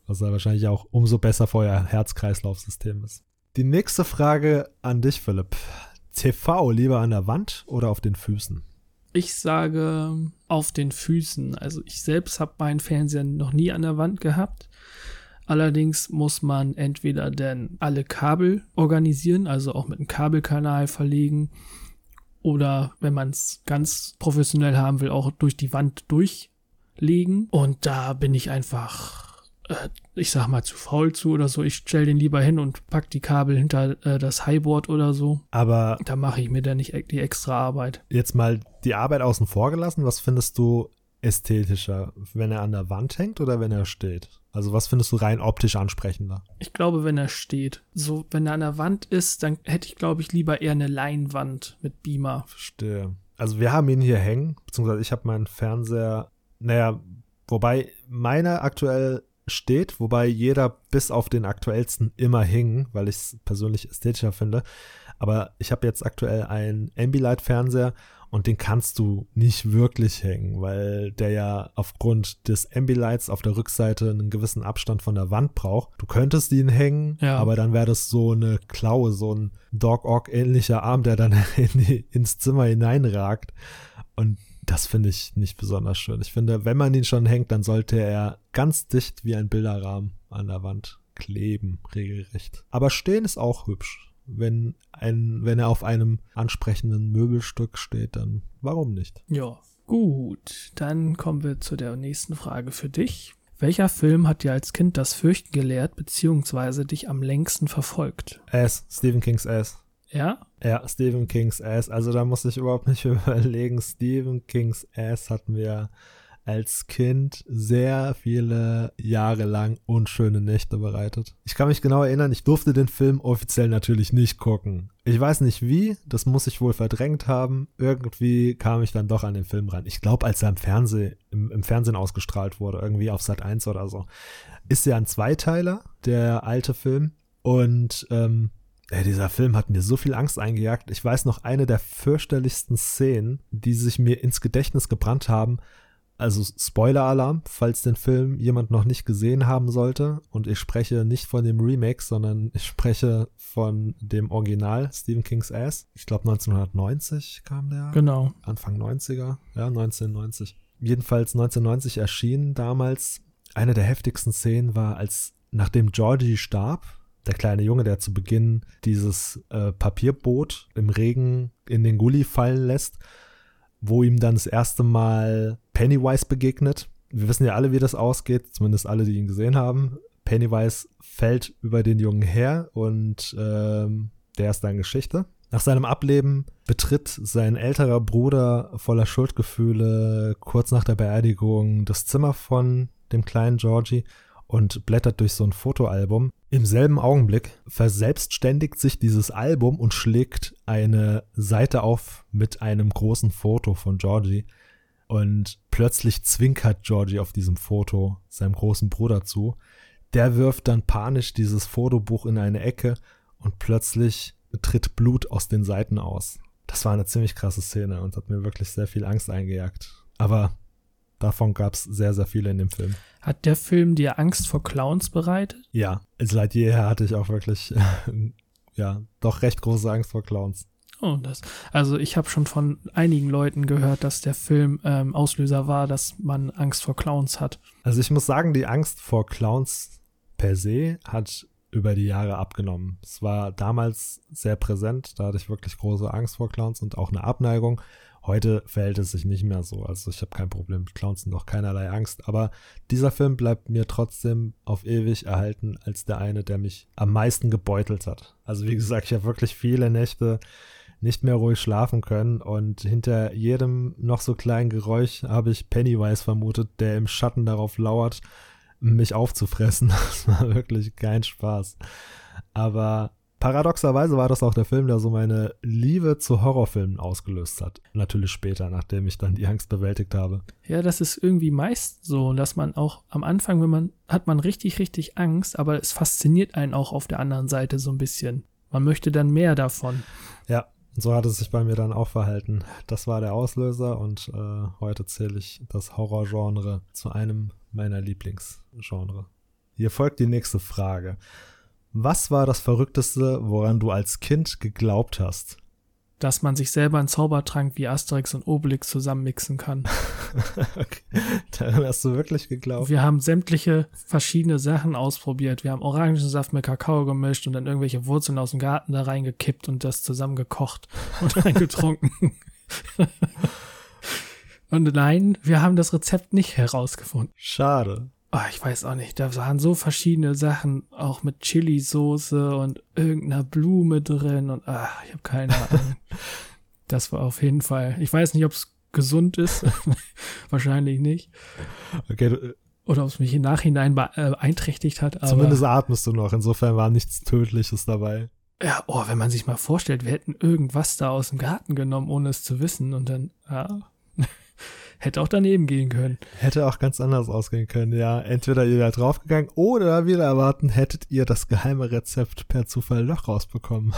Was er wahrscheinlich auch umso besser für euer Herz-Kreislauf-System ist. Die nächste Frage an dich, Philipp. TV lieber an der Wand oder auf den Füßen? Ich sage auf den Füßen. Also ich selbst habe meinen Fernseher noch nie an der Wand gehabt. Allerdings muss man entweder denn alle Kabel organisieren, also auch mit einem Kabelkanal verlegen oder wenn man es ganz professionell haben will, auch durch die Wand durchlegen. Und da bin ich einfach, ich sag mal, zu faul zu oder so. Ich stell den lieber hin und pack die Kabel hinter äh, das Highboard oder so. Aber da mache ich mir dann nicht die extra Arbeit. Jetzt mal die Arbeit außen vor gelassen. Was findest du ästhetischer, wenn er an der Wand hängt oder wenn er steht? Also was findest du rein optisch ansprechender? Ich glaube, wenn er steht. So, wenn er an der Wand ist, dann hätte ich, glaube ich, lieber eher eine Leinwand mit Beamer. Verstehe. Also wir haben ihn hier hängen, beziehungsweise ich habe meinen Fernseher, naja, wobei meiner aktuell steht, wobei jeder bis auf den aktuellsten immer hing, weil ich es persönlich ästhetischer finde. Aber ich habe jetzt aktuell einen Ambilight-Fernseher und den kannst du nicht wirklich hängen, weil der ja aufgrund des Ambilights auf der Rückseite einen gewissen Abstand von der Wand braucht. Du könntest ihn hängen, ja. aber dann wäre das so eine Klaue, so ein Dog-Ock-ähnlicher Arm, der dann in die, ins Zimmer hineinragt. Und das finde ich nicht besonders schön. Ich finde, wenn man ihn schon hängt, dann sollte er ganz dicht wie ein Bilderrahmen an der Wand kleben, regelrecht. Aber stehen ist auch hübsch wenn, ein, wenn er auf einem ansprechenden Möbelstück steht, dann warum nicht? Ja, gut. Dann kommen wir zu der nächsten Frage für dich. Welcher Film hat dir als Kind das Fürchten gelehrt, beziehungsweise dich am längsten verfolgt? Ass, Stephen King's Ass. Ja? Ja, Stephen King's Ass. Also da muss ich überhaupt nicht überlegen. Stephen King's Ass hat mir als Kind sehr viele Jahre lang unschöne Nächte bereitet. Ich kann mich genau erinnern, ich durfte den Film offiziell natürlich nicht gucken. Ich weiß nicht wie, das muss ich wohl verdrängt haben. Irgendwie kam ich dann doch an den Film ran. Ich glaube, als er im Fernsehen, im, im Fernsehen ausgestrahlt wurde, irgendwie auf Sat 1 oder so, ist ja ein Zweiteiler, der alte Film. Und ähm, ja, dieser Film hat mir so viel Angst eingejagt. Ich weiß noch eine der fürchterlichsten Szenen, die sich mir ins Gedächtnis gebrannt haben, also Spoiler-Alarm, falls den Film jemand noch nicht gesehen haben sollte. Und ich spreche nicht von dem Remake, sondern ich spreche von dem Original Stephen King's Ass. Ich glaube 1990 kam der. Genau. Anfang 90er. Ja, 1990. Jedenfalls 1990 erschien damals eine der heftigsten Szenen war, als nachdem Georgie starb, der kleine Junge, der zu Beginn dieses äh, Papierboot im Regen in den Gully fallen lässt wo ihm dann das erste Mal Pennywise begegnet. Wir wissen ja alle, wie das ausgeht, zumindest alle, die ihn gesehen haben. Pennywise fällt über den Jungen her und ähm, der ist dann Geschichte. Nach seinem Ableben betritt sein älterer Bruder voller Schuldgefühle kurz nach der Beerdigung das Zimmer von dem kleinen Georgie und blättert durch so ein Fotoalbum. Im selben Augenblick verselbstständigt sich dieses Album und schlägt eine Seite auf mit einem großen Foto von Georgie. Und plötzlich zwinkert Georgie auf diesem Foto seinem großen Bruder zu. Der wirft dann panisch dieses Fotobuch in eine Ecke und plötzlich tritt Blut aus den Seiten aus. Das war eine ziemlich krasse Szene und hat mir wirklich sehr viel Angst eingejagt. Aber davon gab es sehr, sehr viele in dem Film. Hat der Film dir Angst vor Clowns bereitet? Ja, seit jeher hatte ich auch wirklich, ja, doch recht große Angst vor Clowns. Oh, das. Also ich habe schon von einigen Leuten gehört, dass der Film ähm, Auslöser war, dass man Angst vor Clowns hat. Also ich muss sagen, die Angst vor Clowns per se hat über die Jahre abgenommen. Es war damals sehr präsent, da hatte ich wirklich große Angst vor Clowns und auch eine Abneigung. Heute verhält es sich nicht mehr so. Also ich habe kein Problem mit Clowns und auch keinerlei Angst. Aber dieser Film bleibt mir trotzdem auf ewig erhalten als der eine, der mich am meisten gebeutelt hat. Also wie gesagt, ich habe wirklich viele Nächte nicht mehr ruhig schlafen können und hinter jedem noch so kleinen Geräusch habe ich Pennywise vermutet, der im Schatten darauf lauert, mich aufzufressen. Das war wirklich kein Spaß. Aber paradoxerweise war das auch der Film, der so meine Liebe zu Horrorfilmen ausgelöst hat. Natürlich später, nachdem ich dann die Angst bewältigt habe. Ja, das ist irgendwie meist so, dass man auch am Anfang, wenn man, hat man richtig, richtig Angst, aber es fasziniert einen auch auf der anderen Seite so ein bisschen. Man möchte dann mehr davon. Ja, so hat es sich bei mir dann auch verhalten. Das war der Auslöser und äh, heute zähle ich das Horrorgenre zu einem meiner Lieblingsgenre. Hier folgt die nächste Frage. Was war das Verrückteste, woran du als Kind geglaubt hast? Dass man sich selber einen Zaubertrank wie Asterix und Obelix zusammenmixen kann. okay. Daran hast du wirklich geglaubt? Wir haben sämtliche verschiedene Sachen ausprobiert. Wir haben Orangensaft mit Kakao gemischt und dann irgendwelche Wurzeln aus dem Garten da reingekippt und das zusammen gekocht und reingetrunken. und nein, wir haben das Rezept nicht herausgefunden. Schade. Oh, ich weiß auch nicht. Da waren so verschiedene Sachen, auch mit Chili-Soße und irgendeiner Blume drin und ach, ich habe keine Ahnung. das war auf jeden Fall. Ich weiß nicht, ob es gesund ist. Wahrscheinlich nicht. Okay. Du, Oder ob es mich im Nachhinein beeinträchtigt hat. Zumindest atmest du noch. Insofern war nichts Tödliches dabei. Ja, oh, wenn man sich mal vorstellt, wir hätten irgendwas da aus dem Garten genommen, ohne es zu wissen und dann, ja. Hätte auch daneben gehen können. Hätte auch ganz anders ausgehen können, ja. Entweder ihr wärt draufgegangen oder wieder erwarten, hättet ihr das geheime Rezept per Zufall noch rausbekommen.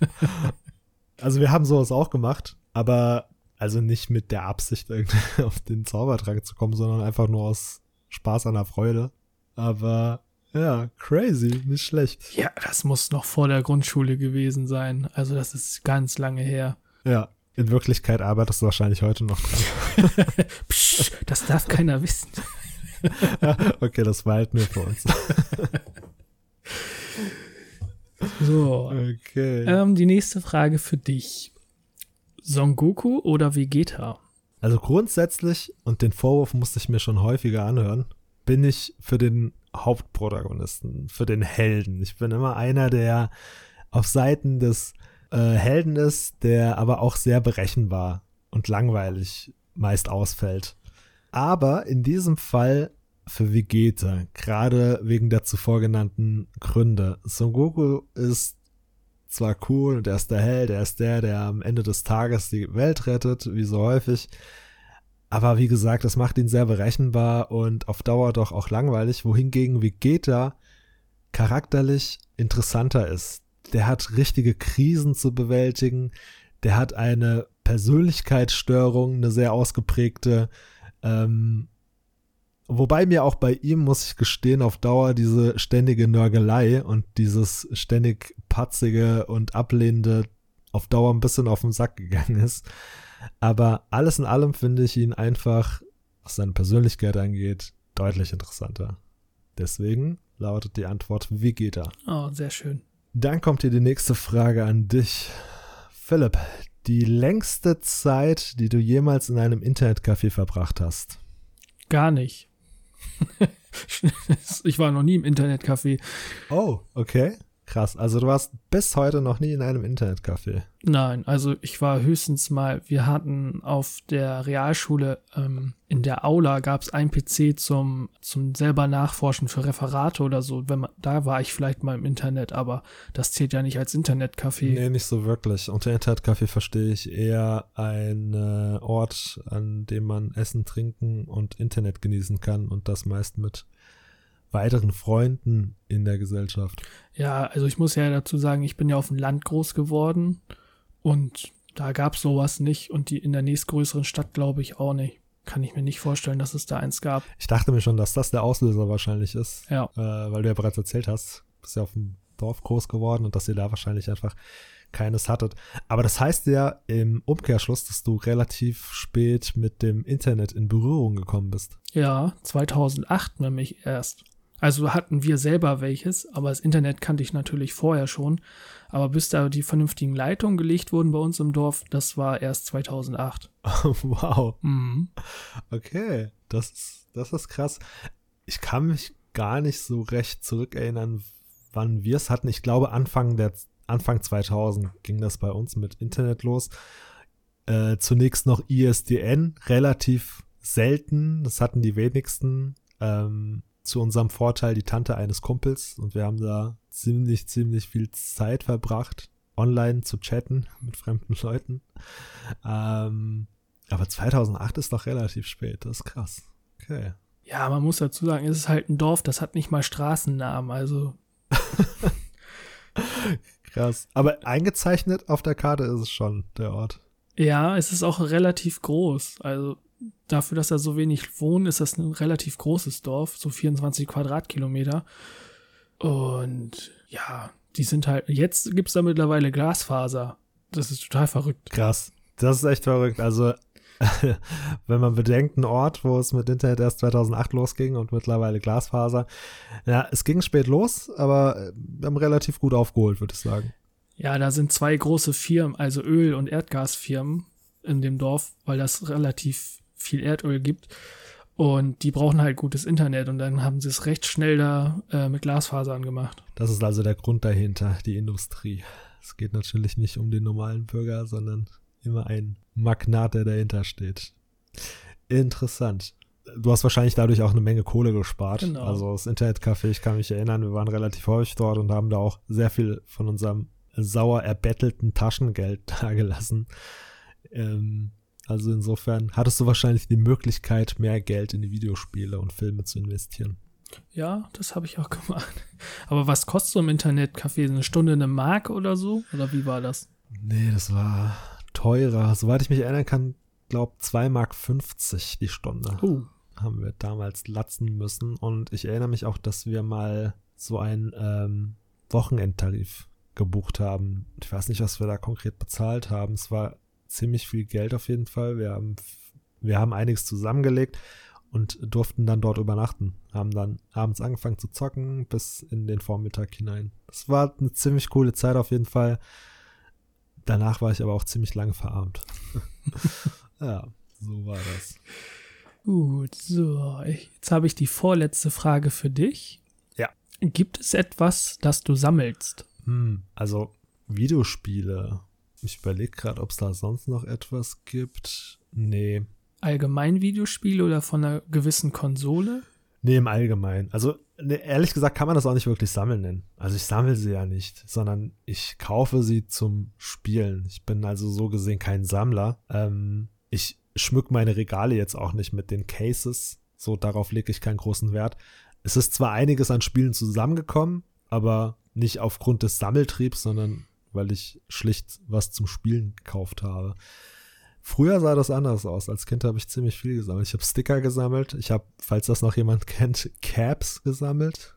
also wir haben sowas auch gemacht, aber also nicht mit der Absicht, irgendwie auf den Zaubertrank zu kommen, sondern einfach nur aus Spaß an der Freude. Aber ja, crazy, nicht schlecht. Ja, das muss noch vor der Grundschule gewesen sein. Also das ist ganz lange her. Ja, in Wirklichkeit arbeitest du wahrscheinlich heute noch dran. Psch, das darf keiner wissen. okay, das war halt nur für uns. so. Okay. Ähm, die nächste Frage für dich. Son Goku oder Vegeta? Also grundsätzlich, und den Vorwurf musste ich mir schon häufiger anhören, bin ich für den Hauptprotagonisten, für den Helden. Ich bin immer einer, der auf Seiten des äh, Helden ist, der aber auch sehr berechenbar und langweilig meist ausfällt. Aber in diesem Fall für Vegeta, gerade wegen der zuvor genannten Gründe. Son Goku ist zwar cool und er ist der Held, er ist der, der am Ende des Tages die Welt rettet, wie so häufig. Aber wie gesagt, das macht ihn sehr berechenbar und auf Dauer doch auch langweilig, wohingegen Vegeta charakterlich interessanter ist. Der hat richtige Krisen zu bewältigen, der hat eine Persönlichkeitsstörung, eine sehr ausgeprägte, ähm, Wobei mir auch bei ihm, muss ich gestehen, auf Dauer diese ständige Nörgelei und dieses ständig patzige und ablehnende auf Dauer ein bisschen auf den Sack gegangen ist. Aber alles in allem finde ich ihn einfach, was seine Persönlichkeit angeht, deutlich interessanter. Deswegen lautet die Antwort Vegeta. Oh, sehr schön. Dann kommt hier die nächste Frage an dich. Philipp, die längste Zeit, die du jemals in einem Internetcafé verbracht hast? Gar nicht. ich war noch nie im Internetcafé. Oh, okay. Krass. Also du warst bis heute noch nie in einem Internetcafé. Nein, also ich war höchstens mal, wir hatten auf der Realschule ähm, in der Aula gab es ein PC zum, zum selber nachforschen für Referate oder so. Wenn man, da war ich vielleicht mal im Internet, aber das zählt ja nicht als Internetcafé. Nee, nicht so wirklich. Unter Internetcafé verstehe ich eher ein äh, Ort, an dem man Essen, Trinken und Internet genießen kann und das meist mit weiteren Freunden in der Gesellschaft. Ja, also ich muss ja dazu sagen, ich bin ja auf dem Land groß geworden und da gab es sowas nicht und die in der nächstgrößeren Stadt glaube ich auch nicht. Kann ich mir nicht vorstellen, dass es da eins gab. Ich dachte mir schon, dass das der Auslöser wahrscheinlich ist. Ja. Äh, weil du ja bereits erzählt hast, bist ja auf dem Dorf groß geworden und dass ihr da wahrscheinlich einfach keines hattet. Aber das heißt ja im Umkehrschluss, dass du relativ spät mit dem Internet in Berührung gekommen bist. Ja, 2008 nämlich erst. Also hatten wir selber welches, aber das Internet kannte ich natürlich vorher schon. Aber bis da die vernünftigen Leitungen gelegt wurden bei uns im Dorf, das war erst 2008. wow. Mhm. Okay, das ist, das ist krass. Ich kann mich gar nicht so recht zurückerinnern, wann wir es hatten. Ich glaube, Anfang der Anfang 2000 ging das bei uns mit Internet los. Äh, zunächst noch ISDN, relativ selten. Das hatten die wenigsten. Ähm, zu unserem Vorteil die Tante eines Kumpels und wir haben da ziemlich, ziemlich viel Zeit verbracht, online zu chatten mit fremden Leuten. Ähm, aber 2008 ist doch relativ spät, das ist krass. Okay. Ja, man muss dazu sagen, es ist halt ein Dorf, das hat nicht mal Straßennamen, also. krass. Aber eingezeichnet auf der Karte ist es schon, der Ort. Ja, es ist auch relativ groß. Also dafür, dass da so wenig wohnen, ist das ein relativ großes Dorf, so 24 Quadratkilometer. Und ja, die sind halt, jetzt gibt es da mittlerweile Glasfaser. Das ist total verrückt. Krass. Das ist echt verrückt. Also, wenn man bedenkt, ein Ort, wo es mit Internet erst 2008 losging und mittlerweile Glasfaser. Ja, es ging spät los, aber wir haben relativ gut aufgeholt, würde ich sagen. Ja, da sind zwei große Firmen, also Öl- und Erdgasfirmen in dem Dorf, weil das relativ viel Erdöl gibt. Und die brauchen halt gutes Internet und dann haben sie es recht schnell da äh, mit Glasfasern gemacht. Das ist also der Grund dahinter, die Industrie. Es geht natürlich nicht um den normalen Bürger, sondern immer ein Magnat, der dahinter steht. Interessant. Du hast wahrscheinlich dadurch auch eine Menge Kohle gespart. Genau. Also das Internetcafé, ich kann mich erinnern, wir waren relativ häufig dort und haben da auch sehr viel von unserem sauer erbettelten Taschengeld dagelassen. Ähm, also insofern hattest du wahrscheinlich die Möglichkeit, mehr Geld in die Videospiele und Filme zu investieren. Ja, das habe ich auch gemacht. Aber was kostet so im Internetcafé? Eine Stunde eine Mark oder so? Oder wie war das? Nee, das war teurer. Soweit ich mich erinnern kann, glaub 2,50 Mark die Stunde. Uh. Haben wir damals latzen müssen. Und ich erinnere mich auch, dass wir mal so einen ähm, Wochenendtarif gebucht haben. Ich weiß nicht, was wir da konkret bezahlt haben. Es war ziemlich viel Geld auf jeden Fall. Wir haben, wir haben einiges zusammengelegt und durften dann dort übernachten. Haben dann abends angefangen zu zocken bis in den Vormittag hinein. Das war eine ziemlich coole Zeit auf jeden Fall. Danach war ich aber auch ziemlich lange verarmt. ja, so war das. Gut, so. Jetzt habe ich die vorletzte Frage für dich. Ja. Gibt es etwas, das du sammelst? Hm, also Videospiele ich überlege gerade, ob es da sonst noch etwas gibt. Nee. Allgemein Videospiele oder von einer gewissen Konsole? Nee, im Allgemeinen. Also, ne, ehrlich gesagt kann man das auch nicht wirklich sammeln nennen. Also ich sammle sie ja nicht, sondern ich kaufe sie zum Spielen. Ich bin also so gesehen kein Sammler. Ähm, ich schmück meine Regale jetzt auch nicht mit den Cases. So, darauf lege ich keinen großen Wert. Es ist zwar einiges an Spielen zusammengekommen, aber nicht aufgrund des Sammeltriebs, sondern weil ich schlicht was zum Spielen gekauft habe. Früher sah das anders aus. Als Kind habe ich ziemlich viel gesammelt. Ich habe Sticker gesammelt. Ich habe, falls das noch jemand kennt, Caps gesammelt.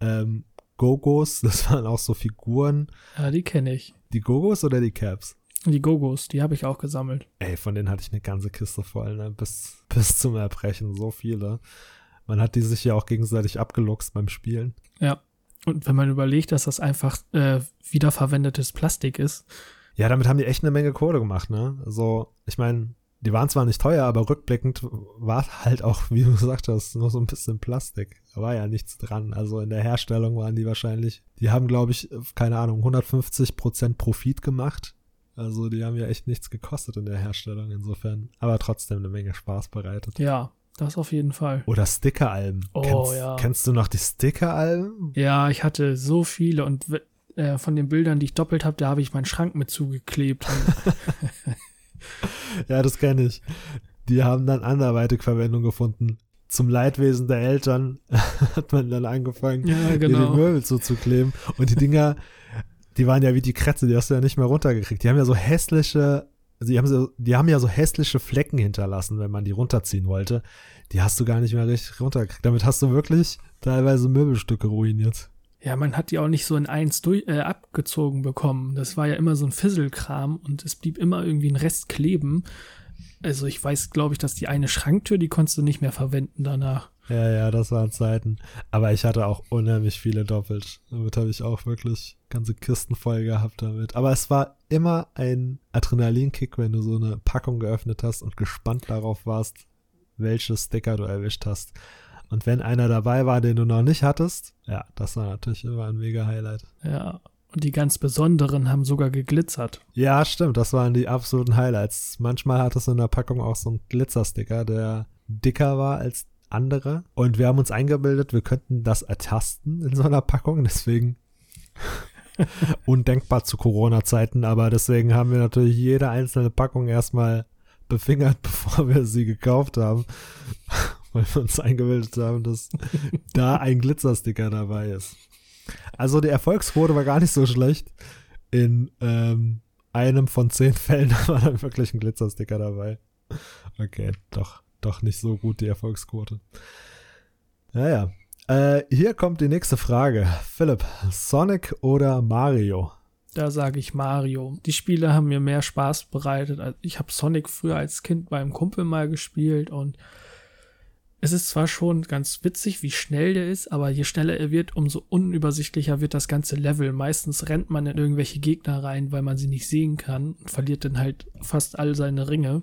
Ähm, Gogos, das waren auch so Figuren. Ja, die kenne ich. Die Gogos oder die Caps? Die Gogos, die habe ich auch gesammelt. Ey, von denen hatte ich eine ganze Kiste voll, ne? bis, bis zum Erbrechen, so viele. Man hat die sich ja auch gegenseitig abgeluchst beim Spielen. Ja. Und wenn man überlegt, dass das einfach äh, wiederverwendetes Plastik ist. Ja, damit haben die echt eine Menge Kohle gemacht, ne? Also, ich meine, die waren zwar nicht teuer, aber rückblickend war halt auch, wie du gesagt hast, nur so ein bisschen Plastik. Da war ja nichts dran. Also in der Herstellung waren die wahrscheinlich, die haben, glaube ich, keine Ahnung, 150 Prozent Profit gemacht. Also die haben ja echt nichts gekostet in der Herstellung insofern. Aber trotzdem eine Menge Spaß bereitet. Ja, das auf jeden Fall. Oder Stickeralben. Oh, kennst, ja. Kennst du noch die Stickeralben? Ja, ich hatte so viele und äh, von den Bildern, die ich doppelt habe, da habe ich meinen Schrank mit zugeklebt. ja, das kenne ich. Die haben dann anderweitig Verwendung gefunden. Zum Leidwesen der Eltern hat man dann angefangen, ja, genau. die Möbel zuzukleben. Und die Dinger, die waren ja wie die Kretze, die hast du ja nicht mehr runtergekriegt. Die haben ja so hässliche, also die haben, so, die haben ja so hässliche Flecken hinterlassen, wenn man die runterziehen wollte. Die hast du gar nicht mehr richtig runtergekriegt. Damit hast du wirklich teilweise Möbelstücke ruiniert. Ja, man hat die auch nicht so in eins durch, äh, abgezogen bekommen. Das war ja immer so ein Fisselkram und es blieb immer irgendwie ein Rest kleben. Also ich weiß, glaube ich, dass die eine Schranktür, die konntest du nicht mehr verwenden danach. Ja, ja, das waren Zeiten. Aber ich hatte auch unheimlich viele doppelt. Damit habe ich auch wirklich ganze Kisten voll gehabt damit. Aber es war immer ein Adrenalinkick, wenn du so eine Packung geöffnet hast und gespannt darauf warst, welche Sticker du erwischt hast. Und wenn einer dabei war, den du noch nicht hattest, ja, das war natürlich immer ein mega Highlight. Ja, und die ganz besonderen haben sogar geglitzert. Ja, stimmt, das waren die absoluten Highlights. Manchmal hattest du in der Packung auch so einen Glitzersticker, der dicker war als andere. Und wir haben uns eingebildet, wir könnten das ertasten in so einer Packung, deswegen undenkbar zu Corona-Zeiten, aber deswegen haben wir natürlich jede einzelne Packung erstmal befingert, bevor wir sie gekauft haben, weil wir uns eingebildet haben, dass da ein Glitzersticker dabei ist. Also die Erfolgsquote war gar nicht so schlecht. In ähm, einem von zehn Fällen war dann wirklich ein Glitzersticker dabei. Okay, doch, doch nicht so gut die Erfolgsquote. Naja, äh, hier kommt die nächste Frage. Philipp, Sonic oder Mario? Da sage ich Mario. Die Spiele haben mir mehr Spaß bereitet. Ich habe Sonic früher als Kind beim Kumpel mal gespielt und es ist zwar schon ganz witzig, wie schnell der ist, aber je schneller er wird, umso unübersichtlicher wird das ganze Level. Meistens rennt man in irgendwelche Gegner rein, weil man sie nicht sehen kann und verliert dann halt fast all seine Ringe.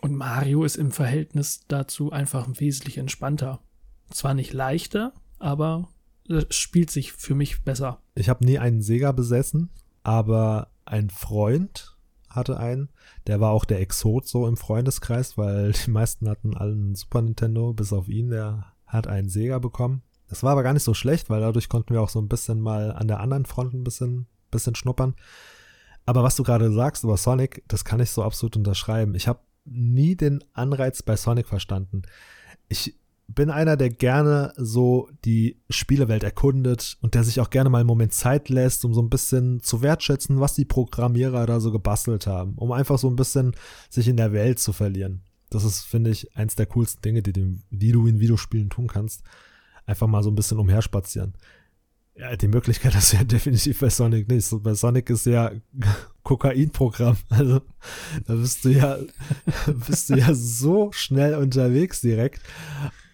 Und Mario ist im Verhältnis dazu einfach wesentlich entspannter. Zwar nicht leichter, aber es spielt sich für mich besser. Ich habe nie einen Sega besessen, aber ein Freund hatte einen. Der war auch der Exot so im Freundeskreis, weil die meisten hatten allen Super Nintendo, bis auf ihn, der hat einen Sega bekommen. Das war aber gar nicht so schlecht, weil dadurch konnten wir auch so ein bisschen mal an der anderen Front ein bisschen, bisschen schnuppern. Aber was du gerade sagst über Sonic, das kann ich so absolut unterschreiben. Ich habe nie den Anreiz bei Sonic verstanden. Ich bin einer, der gerne so die Spielewelt erkundet und der sich auch gerne mal einen Moment Zeit lässt, um so ein bisschen zu wertschätzen, was die Programmierer da so gebastelt haben, um einfach so ein bisschen sich in der Welt zu verlieren. Das ist, finde ich, eins der coolsten Dinge, die, die du in Videospielen tun kannst. Einfach mal so ein bisschen umherspazieren. Ja, die Möglichkeit ist ja definitiv bei Sonic nicht. Bei Sonic ist ja Kokainprogramm. Also da bist du ja, bist du ja so schnell unterwegs direkt.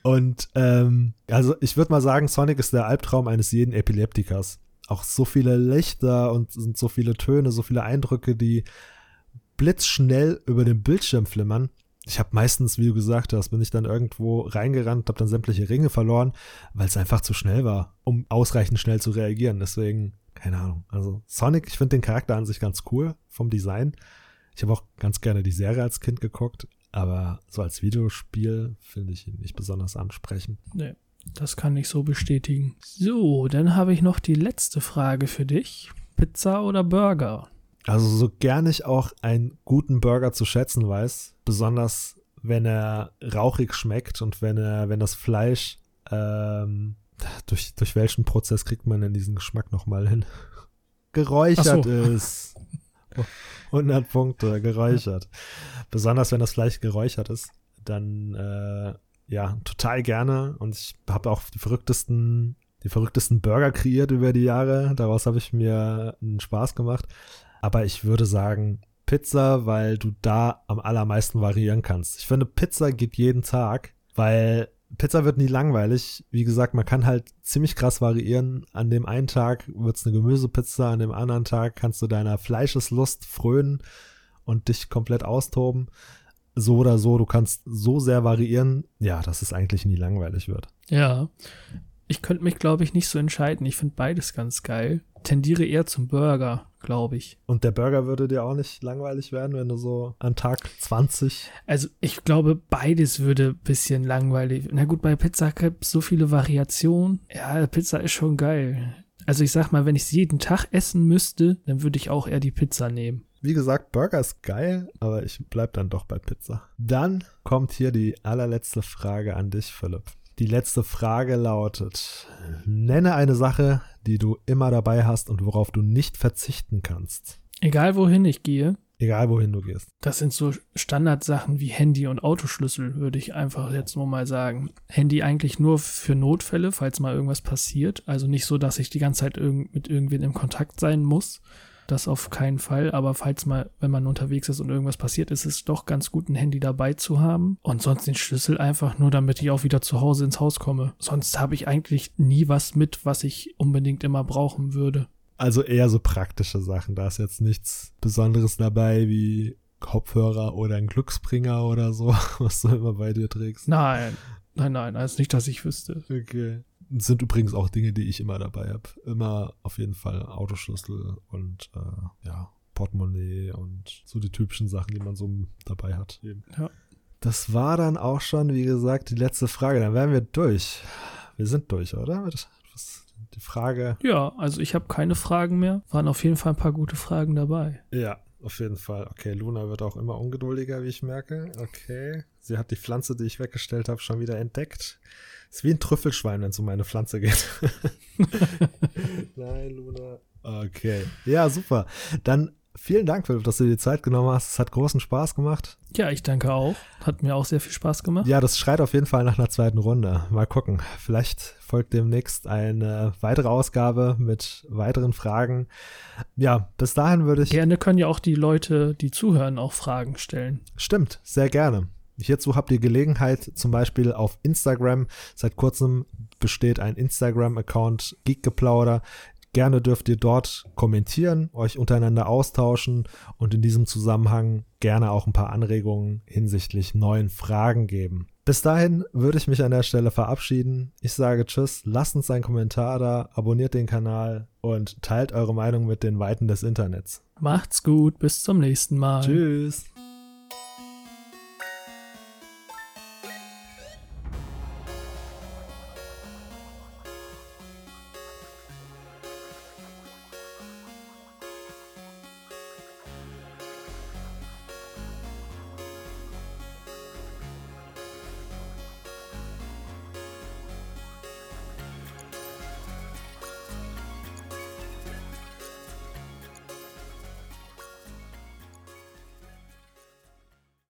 Und ähm, also ich würde mal sagen, Sonic ist der Albtraum eines jeden Epileptikers. Auch so viele Lichter und sind so viele Töne, so viele Eindrücke, die blitzschnell über den Bildschirm flimmern. Ich habe meistens, wie du gesagt hast, bin ich dann irgendwo reingerannt, habe dann sämtliche Ringe verloren, weil es einfach zu schnell war, um ausreichend schnell zu reagieren. Deswegen, keine Ahnung. Also Sonic, ich finde den Charakter an sich ganz cool vom Design. Ich habe auch ganz gerne die Serie als Kind geguckt, aber so als Videospiel finde ich ihn nicht besonders ansprechend. Nee, das kann ich so bestätigen. So, dann habe ich noch die letzte Frage für dich. Pizza oder Burger? Also so gern ich auch einen guten Burger zu schätzen weiß, besonders wenn er rauchig schmeckt und wenn er, wenn das Fleisch ähm, durch, durch welchen Prozess kriegt man denn diesen Geschmack nochmal hin? Geräuchert so. ist. 100 Punkte, geräuchert. Besonders wenn das Fleisch geräuchert ist, dann äh, ja, total gerne. Und ich habe auch die verrücktesten, die verrücktesten Burger kreiert über die Jahre. Daraus habe ich mir einen Spaß gemacht. Aber ich würde sagen, Pizza, weil du da am allermeisten variieren kannst. Ich finde, Pizza geht jeden Tag, weil Pizza wird nie langweilig. Wie gesagt, man kann halt ziemlich krass variieren. An dem einen Tag wird es eine Gemüsepizza, an dem anderen Tag kannst du deiner Fleischeslust frönen und dich komplett austoben. so oder so, du kannst so sehr variieren, ja, dass es eigentlich nie langweilig wird. Ja. Ich könnte mich, glaube ich, nicht so entscheiden. Ich finde beides ganz geil. Tendiere eher zum Burger, glaube ich. Und der Burger würde dir auch nicht langweilig werden, wenn du so an Tag 20. Also ich glaube, beides würde ein bisschen langweilig. Na gut, bei Pizza gibt es so viele Variationen. Ja, Pizza ist schon geil. Also ich sag mal, wenn ich es jeden Tag essen müsste, dann würde ich auch eher die Pizza nehmen. Wie gesagt, Burger ist geil, aber ich bleib dann doch bei Pizza. Dann kommt hier die allerletzte Frage an dich, Philipp. Die letzte Frage lautet, nenne eine Sache, die du immer dabei hast und worauf du nicht verzichten kannst. Egal wohin ich gehe. Egal wohin du gehst. Das sind so Standardsachen wie Handy und Autoschlüssel, würde ich einfach jetzt nur mal sagen. Handy eigentlich nur für Notfälle, falls mal irgendwas passiert. Also nicht so, dass ich die ganze Zeit irg mit irgendwen im Kontakt sein muss. Das auf keinen Fall. Aber falls mal, wenn man unterwegs ist und irgendwas passiert, ist es doch ganz gut, ein Handy dabei zu haben. Und sonst den Schlüssel einfach nur, damit ich auch wieder zu Hause ins Haus komme. Sonst habe ich eigentlich nie was mit, was ich unbedingt immer brauchen würde. Also eher so praktische Sachen. Da ist jetzt nichts Besonderes dabei wie Kopfhörer oder ein Glücksbringer oder so, was du immer bei dir trägst. Nein, nein, nein, also nicht, dass ich wüsste. Okay. Das sind übrigens auch Dinge, die ich immer dabei habe. Immer auf jeden Fall Autoschlüssel und äh, ja, Portemonnaie und so die typischen Sachen, die man so dabei hat. Ja. Das war dann auch schon, wie gesagt, die letzte Frage. Dann wären wir durch. Wir sind durch, oder? Die Frage. Ja, also ich habe keine Fragen mehr. Waren auf jeden Fall ein paar gute Fragen dabei. Ja, auf jeden Fall. Okay, Luna wird auch immer ungeduldiger, wie ich merke. Okay. Sie hat die Pflanze, die ich weggestellt habe, schon wieder entdeckt. Ist wie ein Trüffelschwein, wenn es um eine Pflanze geht. Nein, Luna. Okay. Ja, super. Dann vielen Dank, Philipp, dass du dir die Zeit genommen hast. Es hat großen Spaß gemacht. Ja, ich danke auch. Hat mir auch sehr viel Spaß gemacht. Ja, das schreit auf jeden Fall nach einer zweiten Runde. Mal gucken. Vielleicht folgt demnächst eine weitere Ausgabe mit weiteren Fragen. Ja, bis dahin würde ich. Gerne können ja auch die Leute, die zuhören, auch Fragen stellen. Stimmt, sehr gerne. Hierzu habt ihr Gelegenheit, zum Beispiel auf Instagram. Seit kurzem besteht ein Instagram-Account Geekgeplauder. Gerne dürft ihr dort kommentieren, euch untereinander austauschen und in diesem Zusammenhang gerne auch ein paar Anregungen hinsichtlich neuen Fragen geben. Bis dahin würde ich mich an der Stelle verabschieden. Ich sage Tschüss, lasst uns einen Kommentar da, abonniert den Kanal und teilt eure Meinung mit den Weiten des Internets. Macht's gut, bis zum nächsten Mal. Tschüss.